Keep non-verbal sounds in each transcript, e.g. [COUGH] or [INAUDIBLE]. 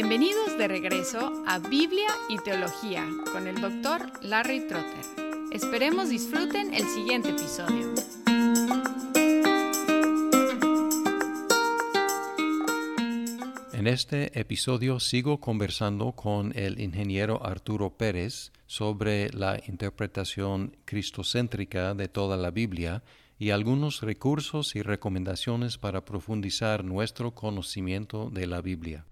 Bienvenidos de regreso a Biblia y Teología con el doctor Larry Trotter. Esperemos disfruten el siguiente episodio. En este episodio sigo conversando con el ingeniero Arturo Pérez sobre la interpretación cristocéntrica de toda la Biblia y algunos recursos y recomendaciones para profundizar nuestro conocimiento de la Biblia.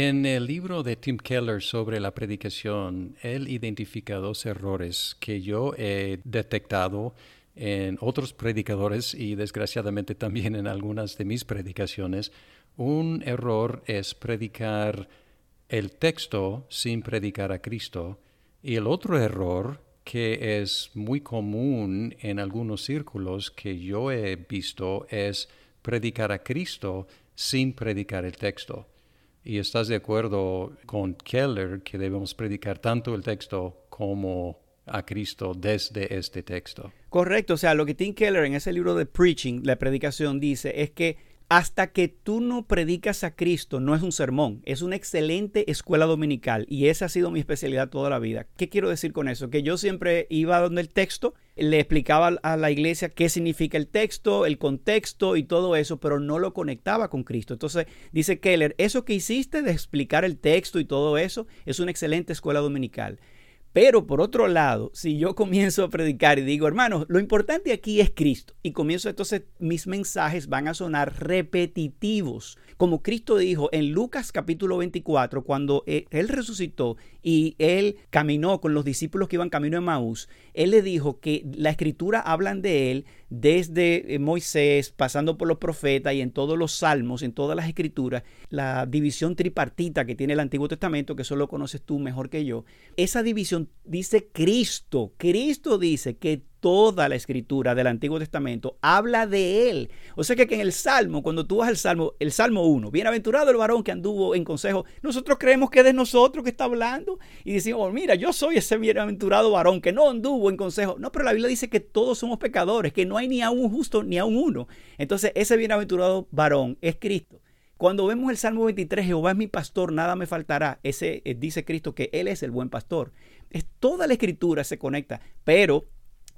En el libro de Tim Keller sobre la predicación, él identifica dos errores que yo he detectado en otros predicadores y desgraciadamente también en algunas de mis predicaciones. Un error es predicar el texto sin predicar a Cristo y el otro error que es muy común en algunos círculos que yo he visto es predicar a Cristo sin predicar el texto. Y estás de acuerdo con Keller que debemos predicar tanto el texto como a Cristo desde este texto. Correcto, o sea, lo que Tim Keller en ese libro de Preaching, la predicación, dice es que hasta que tú no predicas a Cristo, no es un sermón, es una excelente escuela dominical y esa ha sido mi especialidad toda la vida. ¿Qué quiero decir con eso? Que yo siempre iba donde el texto, le explicaba a la iglesia qué significa el texto, el contexto y todo eso, pero no lo conectaba con Cristo. Entonces dice Keller, eso que hiciste de explicar el texto y todo eso es una excelente escuela dominical. Pero por otro lado, si yo comienzo a predicar y digo, hermanos, lo importante aquí es Cristo, y comienzo entonces, mis mensajes van a sonar repetitivos. Como Cristo dijo en Lucas capítulo 24, cuando eh, Él resucitó y Él caminó con los discípulos que iban camino a Maús, Él le dijo que la escritura hablan de Él desde eh, Moisés, pasando por los profetas y en todos los salmos, en todas las escrituras, la división tripartita que tiene el Antiguo Testamento, que eso lo conoces tú mejor que yo, esa división dice Cristo. Cristo dice que toda la escritura del Antiguo Testamento habla de él. O sea que, en el Salmo, cuando tú vas al Salmo, el Salmo 1, bienaventurado el varón que anduvo en consejo, nosotros creemos que es de nosotros que está hablando y decimos, oh, mira, yo soy ese bienaventurado varón que no anduvo en consejo. No, pero la Biblia dice que todos somos pecadores, que no hay ni a un justo ni a un uno. Entonces, ese bienaventurado varón es Cristo. Cuando vemos el Salmo 23, Jehová es mi pastor, nada me faltará. Ese eh, dice Cristo que Él es el buen pastor. Es toda la escritura se conecta, pero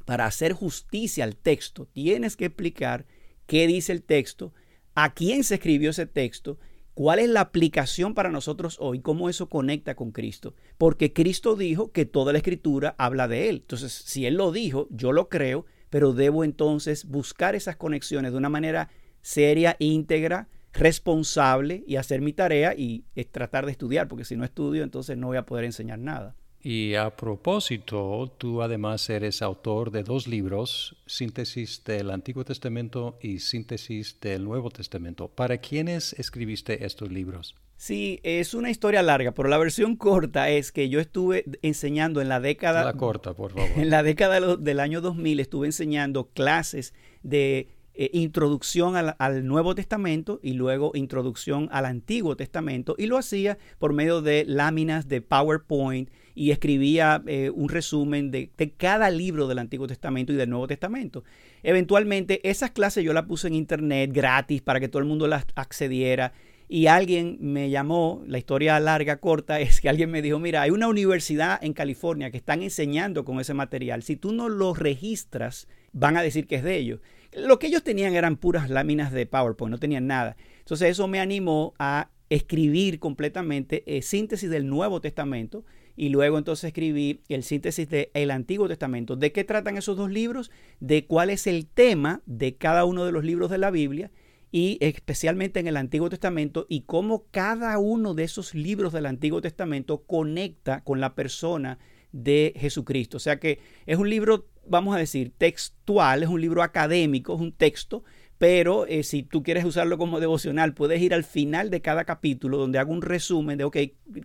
para hacer justicia al texto, tienes que explicar qué dice el texto, a quién se escribió ese texto, cuál es la aplicación para nosotros hoy, cómo eso conecta con Cristo. Porque Cristo dijo que toda la escritura habla de Él. Entonces, si Él lo dijo, yo lo creo, pero debo entonces buscar esas conexiones de una manera seria, íntegra, responsable y hacer mi tarea y tratar de estudiar, porque si no estudio, entonces no voy a poder enseñar nada. Y a propósito, tú además eres autor de dos libros, Síntesis del Antiguo Testamento y Síntesis del Nuevo Testamento. ¿Para quiénes escribiste estos libros? Sí, es una historia larga, pero la versión corta es que yo estuve enseñando en la década... La corta, por favor. [LAUGHS] En la década del año 2000 estuve enseñando clases de eh, introducción al, Nuevo Testamento y luego introducción al Antiguo Testamento y lo hacía por medio de láminas de PowerPoint y escribía eh, un resumen de, cada libro del Antiguo Testamento y del Nuevo Testamento. Eventualmente esas clases yo las puse en internet gratis para que todo el mundo las accediera y alguien me llamó, la historia larga, corta, [LAUGHS] es que alguien me dijo, mira, hay una universidad en California que están enseñando con ese material, si tú no lo registras, van a decir que es de ellos. Lo que ellos tenían eran puras láminas de PowerPoint, no tenían nada. Entonces eso me animó a escribir completamente eh, síntesis del Nuevo Testamento y luego entonces escribí el síntesis del Antiguo Testamento. ¿De qué tratan esos dos libros? De cuál es el tema de cada uno de los libros de la Biblia y especialmente en el Antiguo Testamento y cómo cada uno de esos libros del Antiguo Testamento conecta con la persona de Jesucristo. O sea que es un libro, vamos a decir, textual, es un libro académico, es un texto, pero eh, si tú quieres usarlo como devocional, puedes ir al final de cada capítulo donde hago un resumen de, ok,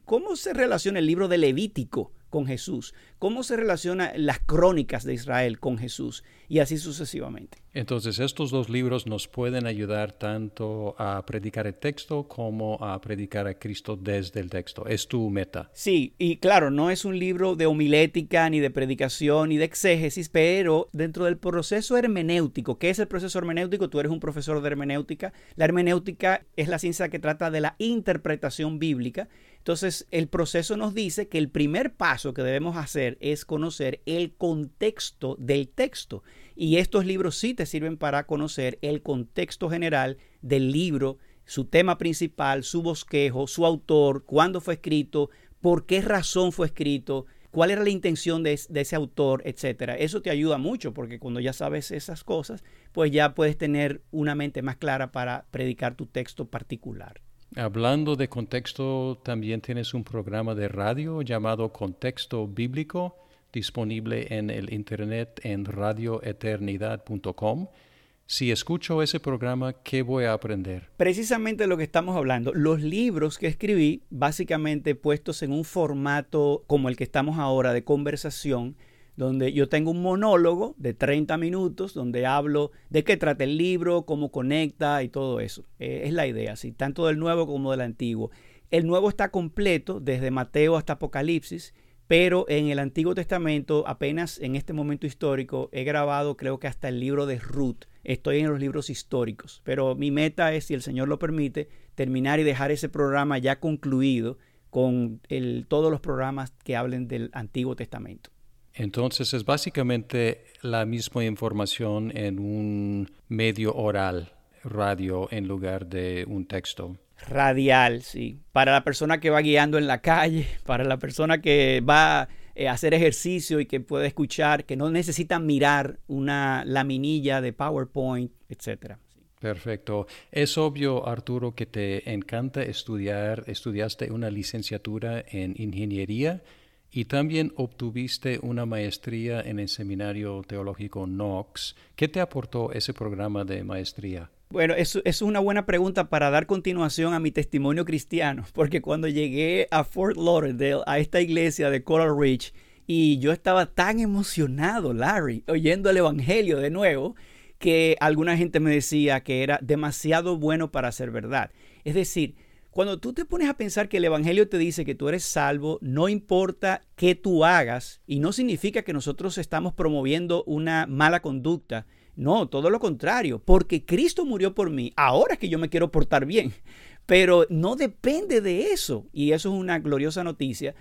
¿cómo se relaciona el libro de Levítico con Jesús? ¿Cómo se relacionan las crónicas de Israel con Jesús? Y así sucesivamente. Entonces, estos dos libros nos pueden ayudar tanto a predicar el texto como a predicar a Cristo desde el texto. Es tu meta. Sí, y claro, no es un libro de homilética, ni de predicación, ni de exégesis, pero dentro del proceso hermenéutico, ¿qué es el proceso hermenéutico? Tú eres un profesor de hermenéutica. La hermenéutica es la ciencia que trata de la interpretación bíblica. Entonces, el proceso nos dice que el primer paso que debemos hacer es conocer el contexto del texto. Y estos libros sí te sirven para conocer el contexto general del libro, su tema principal, su bosquejo, su autor, cuándo fue escrito, por qué razón fue escrito, cuál era la intención de, ese autor, etcétera. Eso te ayuda mucho porque cuando ya sabes esas cosas, pues ya puedes tener una mente más clara para predicar tu texto particular. Hablando de contexto, también tienes un programa de radio llamado Contexto Bíblico, disponible en el internet en radioeternidad.com. Si escucho ese programa, ¿qué voy a aprender? Precisamente lo que estamos hablando. Los libros que escribí, básicamente puestos en un formato como el que estamos ahora de conversación, donde yo tengo un monólogo de 30 minutos donde hablo de qué trata el libro, cómo conecta y todo eso. Eh, es la idea, ¿sí? tanto del nuevo como del antiguo. El nuevo está completo desde Mateo hasta Apocalipsis, pero en el Antiguo Testamento, apenas en este momento histórico, he grabado creo que hasta el libro de Ruth. Estoy en los libros históricos, pero mi meta es, si el Señor lo permite, terminar y dejar ese programa ya concluido con todos los programas que hablen del Antiguo Testamento. Entonces es básicamente la misma información en un medio oral, radio, en lugar de un texto. Radial, sí. Para la persona que va guiando en la calle, [LAUGHS] para la persona que va eh, a hacer ejercicio y que puede escuchar, que no necesita mirar una laminilla de PowerPoint, etcétera. Perfecto. Es obvio, Arturo, que te encanta estudiar, estudiaste una licenciatura en ingeniería y también obtuviste una maestría en el Seminario Teológico Knox. ¿Qué te aportó ese programa de maestría? Bueno, eso, es una buena pregunta para dar continuación a mi testimonio cristiano, porque cuando llegué a Fort Lauderdale, a esta iglesia de Coral Ridge, y yo estaba tan emocionado, Larry, oyendo el Evangelio de nuevo, que alguna gente me decía que era demasiado bueno para ser verdad. Es decir, cuando tú te pones a pensar que el Evangelio te dice que tú eres salvo, no importa qué tú hagas, y no significa que nosotros estamos promoviendo una mala conducta. No, todo lo contrario, porque Cristo murió por mí, ahora es que yo me quiero portar bien. Pero no depende de eso, y eso es una gloriosa noticia.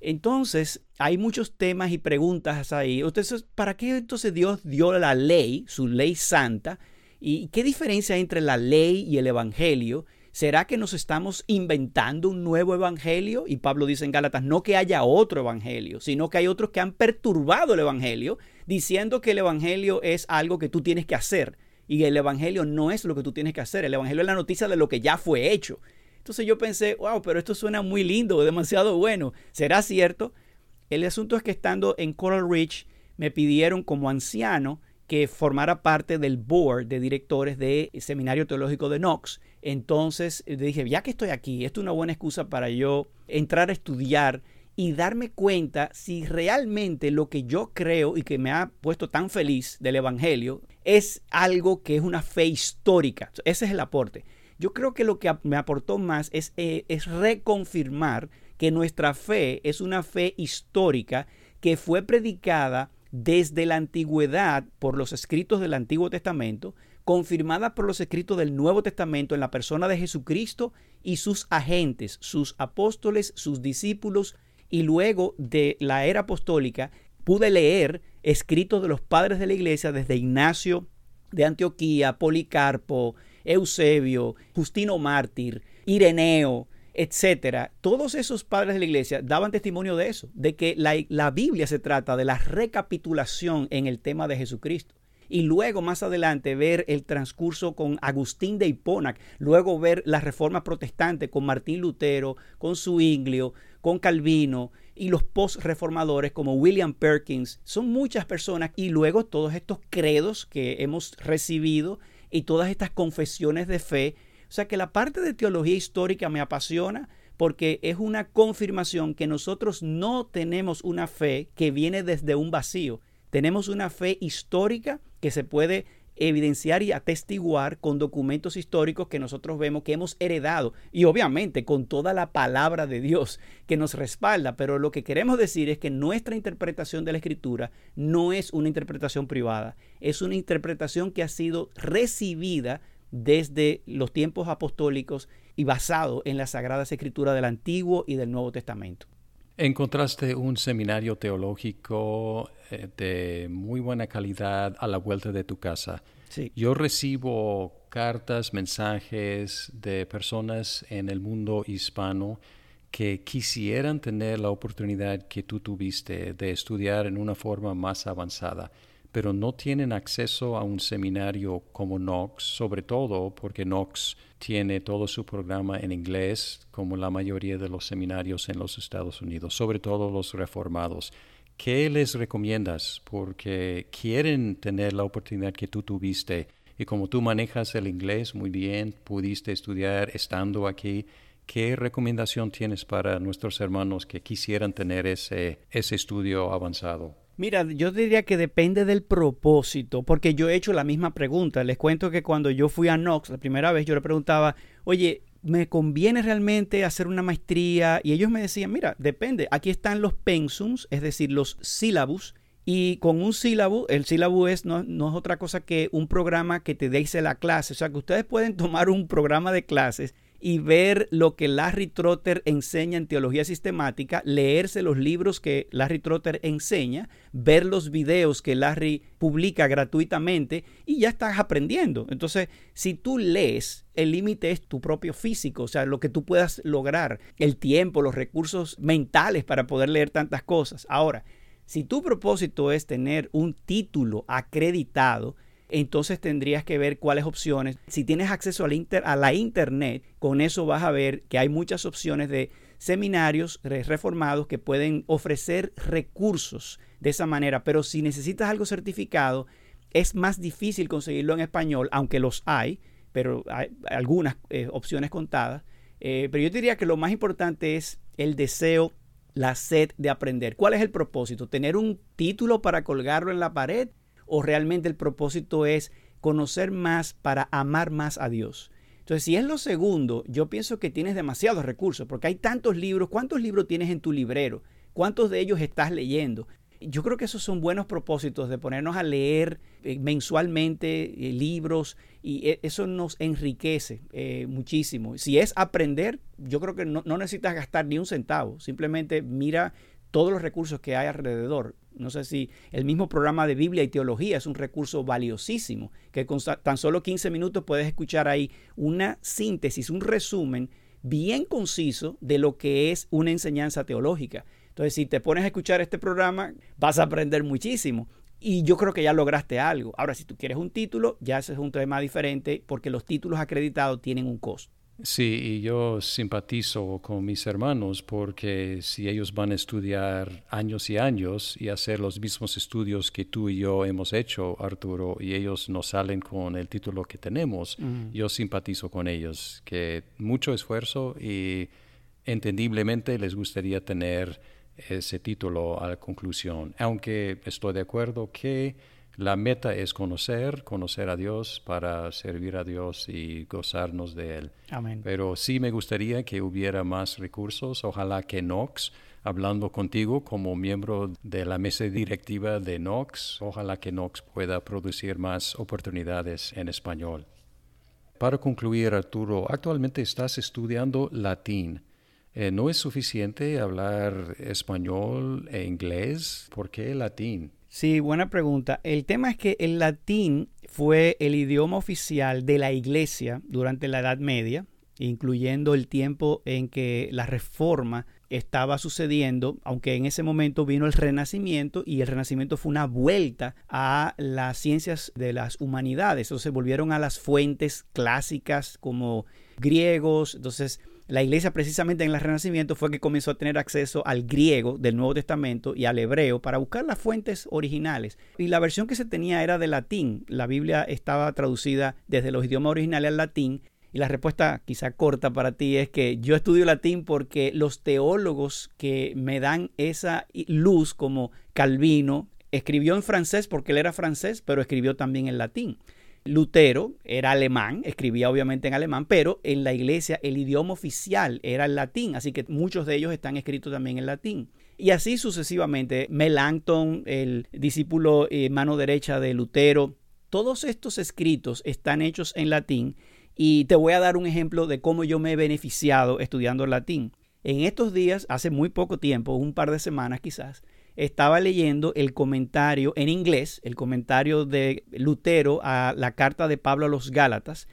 Entonces, hay muchos temas y preguntas ahí. Entonces, ¿para qué entonces Dios dio la ley, su ley santa? ¿Y qué diferencia hay entre la ley y el Evangelio? ¿Será que nos estamos inventando un nuevo evangelio? Y Pablo dice en Gálatas, no que haya otro evangelio, sino que hay otros que han perturbado el evangelio, diciendo que el evangelio es algo que tú tienes que hacer. Y el evangelio no es lo que tú tienes que hacer. El evangelio es la noticia de lo que ya fue hecho. Entonces yo pensé, wow, pero esto suena muy lindo, demasiado bueno. ¿Será cierto? El asunto es que estando en Coral Ridge, me pidieron como anciano que formara parte del board de directores del Seminario Teológico de Knox. Entonces eh, dije, ya que estoy aquí, esto es una buena excusa para yo entrar a estudiar y darme cuenta si realmente lo que yo creo y que me ha puesto tan feliz del Evangelio es algo que es una fe histórica. Ese es el aporte. Yo creo que lo que me aportó más es, eh, es reconfirmar que nuestra fe es una fe histórica que fue predicada desde la antigüedad por los escritos del Antiguo Testamento, confirmada por los escritos del Nuevo Testamento en la persona de Jesucristo y sus agentes, sus apóstoles, sus discípulos, y luego de la era apostólica pude leer escritos de los padres de la iglesia desde Ignacio de Antioquía, Policarpo, Eusebio, Justino Mártir, Ireneo, etcétera, todos esos padres de la iglesia daban testimonio de eso, de que la, Biblia se trata de la recapitulación en el tema de Jesucristo y luego más adelante ver el transcurso con Agustín de Hipona, luego ver la reforma protestante con Martín Lutero, con Zwinglio, con Calvino y los post-reformadores como William Perkins. Son muchas personas y luego todos estos credos que hemos recibido y todas estas confesiones de fe o sea que la parte de teología histórica me apasiona porque es una confirmación que nosotros no tenemos una fe que viene desde un vacío. Tenemos una fe histórica que se puede evidenciar y atestiguar con documentos históricos que nosotros vemos que hemos heredado y obviamente con toda la palabra de Dios que nos respalda, pero lo que queremos decir es que nuestra interpretación de la escritura no es una interpretación privada, es una interpretación que ha sido recibida desde los tiempos apostólicos y basado en las sagradas escrituras del Antiguo y del Nuevo Testamento. Encontraste un seminario teológico eh, de muy buena calidad a la vuelta de tu casa. Sí. Yo recibo cartas, mensajes de personas en el mundo hispano que quisieran tener la oportunidad que tú tuviste de estudiar en una forma más avanzada pero no tienen acceso a un seminario como Knox, sobre todo porque Knox tiene todo su programa en inglés, como la mayoría de los seminarios en los Estados Unidos, sobre todo los reformados. ¿Qué les recomiendas? Porque quieren tener la oportunidad que tú tuviste y como tú manejas el inglés muy bien, pudiste estudiar estando aquí. ¿Qué recomendación tienes para nuestros hermanos que quisieran tener ese, ese estudio avanzado? Mira, yo diría que depende del propósito, porque yo he hecho la misma pregunta. Les cuento que cuando yo fui a Knox la primera vez, yo le preguntaba, oye, ¿me conviene realmente hacer una maestría? Y ellos me decían, mira, depende. Aquí están los pensums, es decir, los sílabus. Y con un sílabo, el sílabo es, no, es otra cosa que un programa que te dice la clase. O sea, que ustedes pueden tomar un programa de clases y ver lo que Larry Trotter enseña en teología sistemática, leerse los libros que Larry Trotter enseña, ver los videos que Larry publica gratuitamente y ya estás aprendiendo. Entonces, si tú lees, el límite es tu propio físico, o sea, lo que tú puedas lograr, el tiempo, los recursos mentales para poder leer tantas cosas. Ahora, si tu propósito es tener un título acreditado, entonces tendrías que ver cuáles opciones. Si tienes acceso a la internet, con eso vas a ver que hay muchas opciones de seminarios reformados que pueden ofrecer recursos de esa manera, pero si necesitas algo certificado, es más difícil conseguirlo en español, aunque los hay, pero hay algunas eh, opciones contadas. Eh, pero yo diría que lo más importante es el deseo, la sed de aprender. ¿Cuál es el propósito? ¿Tener un título para colgarlo en la pared? O realmente el propósito es conocer más para amar más a Dios. Entonces, si es lo segundo, yo pienso que tienes demasiados recursos, porque hay tantos libros. ¿Cuántos libros tienes en tu librero? ¿Cuántos de ellos estás leyendo? Yo creo que esos son buenos propósitos de ponernos a leer eh, mensualmente eh, libros y eh, eso nos enriquece muchísimo. Si es aprender, yo creo que no, no necesitas gastar ni un centavo. Simplemente mira todos los recursos que hay alrededor. No sé si el mismo programa de Biblia y teología es un recurso valiosísimo, que con tan solo 15 minutos puedes escuchar ahí una síntesis, un resumen bien conciso de lo que es una enseñanza teológica. Entonces, si te pones a escuchar este programa, vas a aprender muchísimo. Y yo creo que ya lograste algo. Ahora, si tú quieres un título, ya ese es un tema diferente porque los títulos acreditados tienen un costo. Sí, y yo simpatizo con mis hermanos porque si ellos van a estudiar años y años y hacer los mismos estudios que tú y yo hemos hecho, Arturo, y ellos no salen con el título que tenemos, yo simpatizo con ellos, que mucho esfuerzo y entendiblemente les gustaría tener ese título a la conclusión, aunque estoy de acuerdo que la meta es conocer, conocer a Dios para servir a Dios y gozarnos de Él. Amén. Pero sí me gustaría que hubiera más recursos. Ojalá que Knox, hablando contigo como miembro de la mesa directiva de Knox, ojalá que Knox pueda producir más oportunidades en español. Para concluir, Arturo, actualmente estás estudiando latín. Eh, ¿No es suficiente hablar español e inglés? ¿Por qué latín? Sí, buena pregunta. El tema es que el latín fue el idioma oficial de la iglesia durante la Edad Media, incluyendo el tiempo en que la reforma estaba sucediendo, aunque en ese momento vino el renacimiento y el renacimiento fue una vuelta a las ciencias de las humanidades, entonces volvieron a las fuentes clásicas como griegos, entonces la iglesia precisamente en el Renacimiento fue que comenzó a tener acceso al griego del Nuevo Testamento y al hebreo para buscar las fuentes originales. Y la versión que se tenía era de latín. La Biblia estaba traducida desde los idiomas originales al latín Y la respuesta quizá corta para ti es que yo estudio latín porque los teólogos que me dan esa luz como Calvino, escribió en francés porque él era francés, pero escribió también en latín. Lutero era alemán, escribía obviamente en alemán, pero en la iglesia el idioma oficial era el latín, así que muchos de ellos están escritos también en latín. Y así sucesivamente, Melanchthon, el discípulo eh, mano derecha de Lutero, todos estos escritos están hechos en latín y te voy a dar un ejemplo de cómo yo me he beneficiado estudiando latín. En estos días, hace muy poco tiempo, un par de semanas quizás, estaba leyendo el comentario en inglés, el comentario de Lutero a la carta de Pablo a los Gálatas.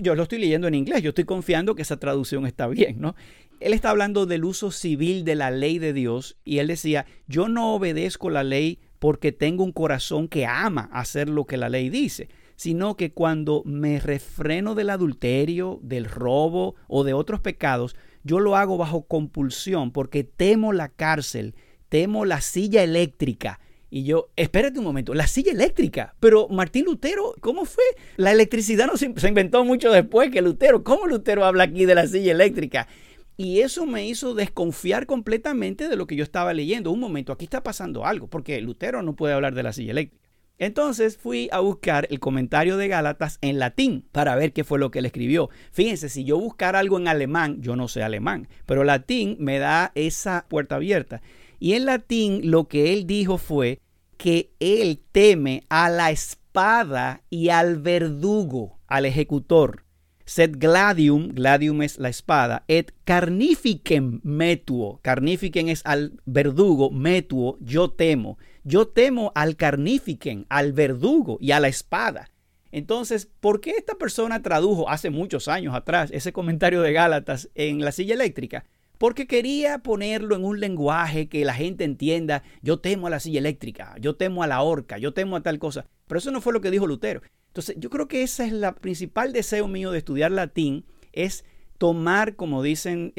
Yo lo estoy leyendo en inglés, yo estoy confiando que esa traducción está bien, ¿no? Él está hablando del uso civil de la ley de Dios y él decía, yo no obedezco la ley porque tengo un corazón que ama hacer lo que la ley dice, sino que cuando me refreno del adulterio, del robo o de otros pecados, yo lo hago bajo compulsión porque temo la cárcel temo la silla eléctrica. Y yo, espérate un momento, la silla eléctrica. Pero Martín Lutero, ¿cómo fue? La electricidad no se, inventó mucho después que Lutero. ¿Cómo Lutero habla aquí de la silla eléctrica? Y eso me hizo desconfiar completamente de lo que yo estaba leyendo. Un momento, aquí está pasando algo, porque Lutero no puede hablar de la silla eléctrica. Entonces fui a buscar el comentario de Gálatas en latín para ver qué fue lo que él escribió. Fíjense, si yo buscar algo en alemán, yo no sé alemán, pero latín me da esa puerta abierta. Y en latín lo que él dijo fue que él teme a la espada y al verdugo, al ejecutor. Sed gladium, gladium es la espada, et carnificem metuo, carnificem es al verdugo, metuo, yo temo. Yo temo al carnificem, al verdugo y a la espada. Entonces, ¿por qué esta persona tradujo hace muchos años atrás ese comentario de Gálatas en la silla eléctrica? Porque quería ponerlo en un lenguaje que la gente entienda, yo temo a la silla eléctrica, yo temo a la horca, yo temo a tal cosa. Pero eso no fue lo que dijo Lutero. Entonces, yo creo que ese es el principal deseo mío de estudiar latín, es tomar, como dicen,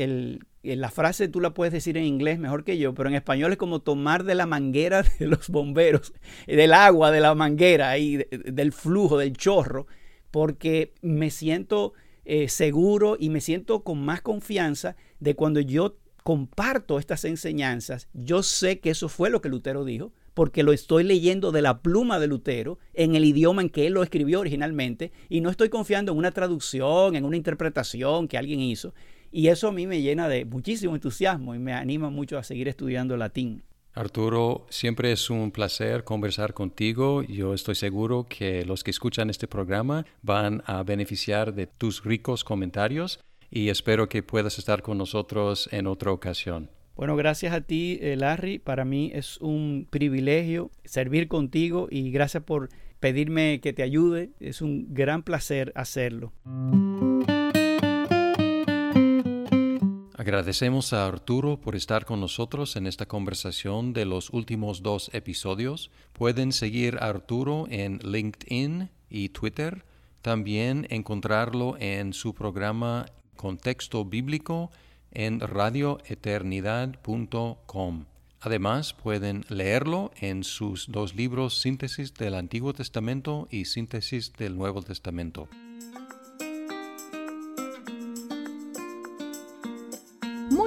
la frase tú la puedes decir en inglés mejor que yo, pero en español es como tomar de la manguera [LAUGHS] de los bomberos, del agua de la manguera y del flujo, del chorro, porque me siento eh, seguro y me siento con más confianza de cuando yo comparto estas enseñanzas, yo sé que eso fue lo que Lutero dijo, porque lo estoy leyendo de la pluma de Lutero en el idioma en que él lo escribió originalmente y no estoy confiando en una traducción, en una interpretación que alguien hizo. Y eso a mí me llena de muchísimo entusiasmo y me anima mucho a seguir estudiando latín. Arturo, siempre es un placer conversar contigo. Yo estoy seguro que los que escuchan este programa van a beneficiar de tus ricos comentarios y espero que puedas estar con nosotros en otra ocasión. Bueno, gracias a ti, eh, Larry. Para mí es un privilegio servir contigo y gracias por pedirme que te ayude. Es un gran placer hacerlo. Agradecemos a Arturo por estar con nosotros en esta conversación de los últimos dos episodios. Pueden seguir a Arturo en LinkedIn y Twitter. También encontrarlo en su programa Contexto Bíblico en radioeternidad.com. Además, pueden leerlo en sus dos libros Síntesis del Antiguo Testamento y Síntesis del Nuevo Testamento.